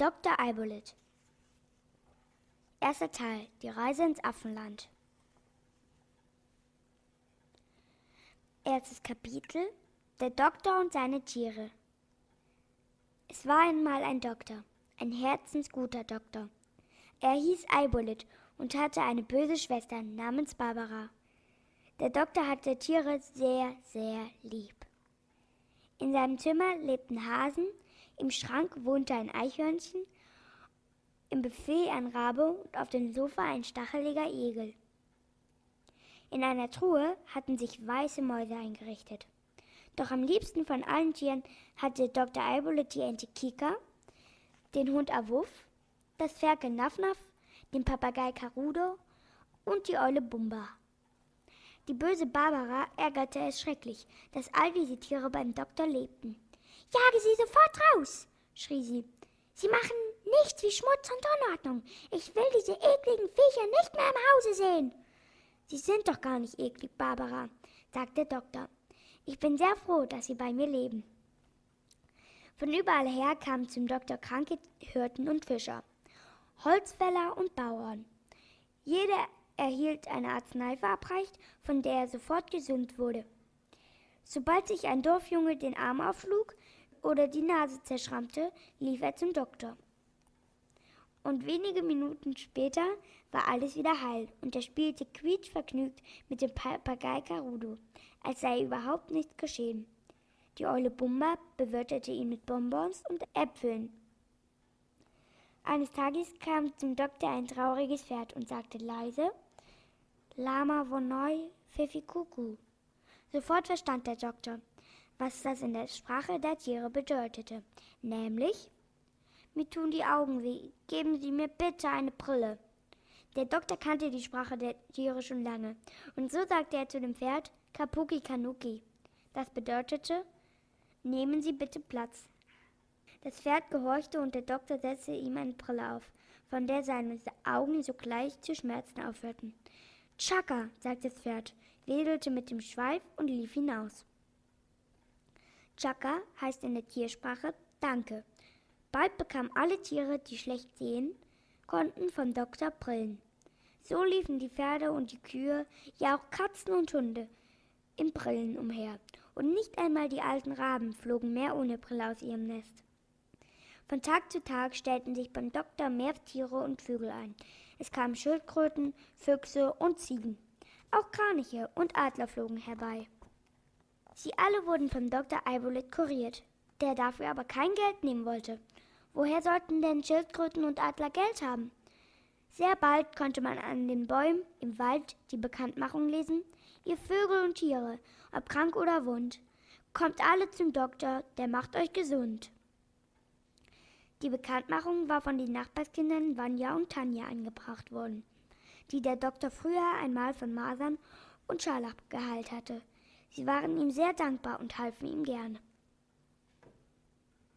Dr. Eibolit. Erster Teil. Die Reise ins Affenland. Erstes Kapitel. Der Doktor und seine Tiere. Es war einmal ein Doktor, ein herzensguter Doktor. Er hieß Eibolit und hatte eine böse Schwester namens Barbara. Der Doktor hatte Tiere sehr, sehr lieb. In seinem Zimmer lebten Hasen, im Schrank wohnte ein Eichhörnchen, im Buffet ein Rabe und auf dem Sofa ein stacheliger Igel. In einer Truhe hatten sich weiße Mäuse eingerichtet. Doch am liebsten von allen Tieren hatte Dr. Eibolet die Ente Kika, den Hund Awuff, das Ferkel Nafnaf, den Papagei Karudo und die Eule Bumba. Die böse Barbara ärgerte es schrecklich, dass all diese Tiere beim Doktor lebten. Jage sie sofort raus, schrie sie. Sie machen nichts wie Schmutz und Unordnung. Ich will diese ekligen Viecher nicht mehr im Hause sehen. Sie sind doch gar nicht eklig, Barbara, sagte der Doktor. Ich bin sehr froh, dass Sie bei mir leben. Von überall her kamen zum Doktor kranke Hirten und Fischer, Holzfäller und Bauern. Jeder erhielt eine Arznei verabreicht, von der er sofort gesund wurde. Sobald sich ein Dorfjunge den Arm aufschlug, oder die Nase zerschrammte, lief er zum Doktor. Und wenige Minuten später war alles wieder heil und er spielte quietschvergnügt mit dem Papagei Karudo, als sei überhaupt nichts geschehen. Die Eule Bumba bewirtete ihn mit Bonbons und Äpfeln. Eines Tages kam zum Doktor ein trauriges Pferd und sagte leise Lama Vonoi Kuku. Sofort verstand der Doktor, was das in der Sprache der Tiere bedeutete, nämlich mir tun die Augen weh, geben Sie mir bitte eine Brille. Der Doktor kannte die Sprache der Tiere schon lange, und so sagte er zu dem Pferd Kapuki Kanuki. Das bedeutete, nehmen Sie bitte Platz. Das Pferd gehorchte und der Doktor setzte ihm eine Brille auf, von der seine Augen sogleich zu schmerzen aufhörten. Chaka, sagte das Pferd, wedelte mit dem Schweif und lief hinaus. Chaka heißt in der Tiersprache Danke. Bald bekamen alle Tiere, die schlecht sehen konnten, vom Doktor Brillen. So liefen die Pferde und die Kühe, ja auch Katzen und Hunde, in Brillen umher. Und nicht einmal die alten Raben flogen mehr ohne Brille aus ihrem Nest. Von Tag zu Tag stellten sich beim Doktor mehr Tiere und Vögel ein. Es kamen Schildkröten, Füchse und Ziegen. Auch Kraniche und Adler flogen herbei. Sie alle wurden vom Dr. Eibolet kuriert, der dafür aber kein Geld nehmen wollte. Woher sollten denn Schildkröten und Adler Geld haben? Sehr bald konnte man an den Bäumen im Wald die Bekanntmachung lesen, ihr Vögel und Tiere, ob krank oder wund, kommt alle zum Doktor, der macht euch gesund. Die Bekanntmachung war von den Nachbarskindern Vanya und Tanja angebracht worden, die der Doktor früher einmal von Masern und Scharlach geheilt hatte. Sie waren ihm sehr dankbar und halfen ihm gerne.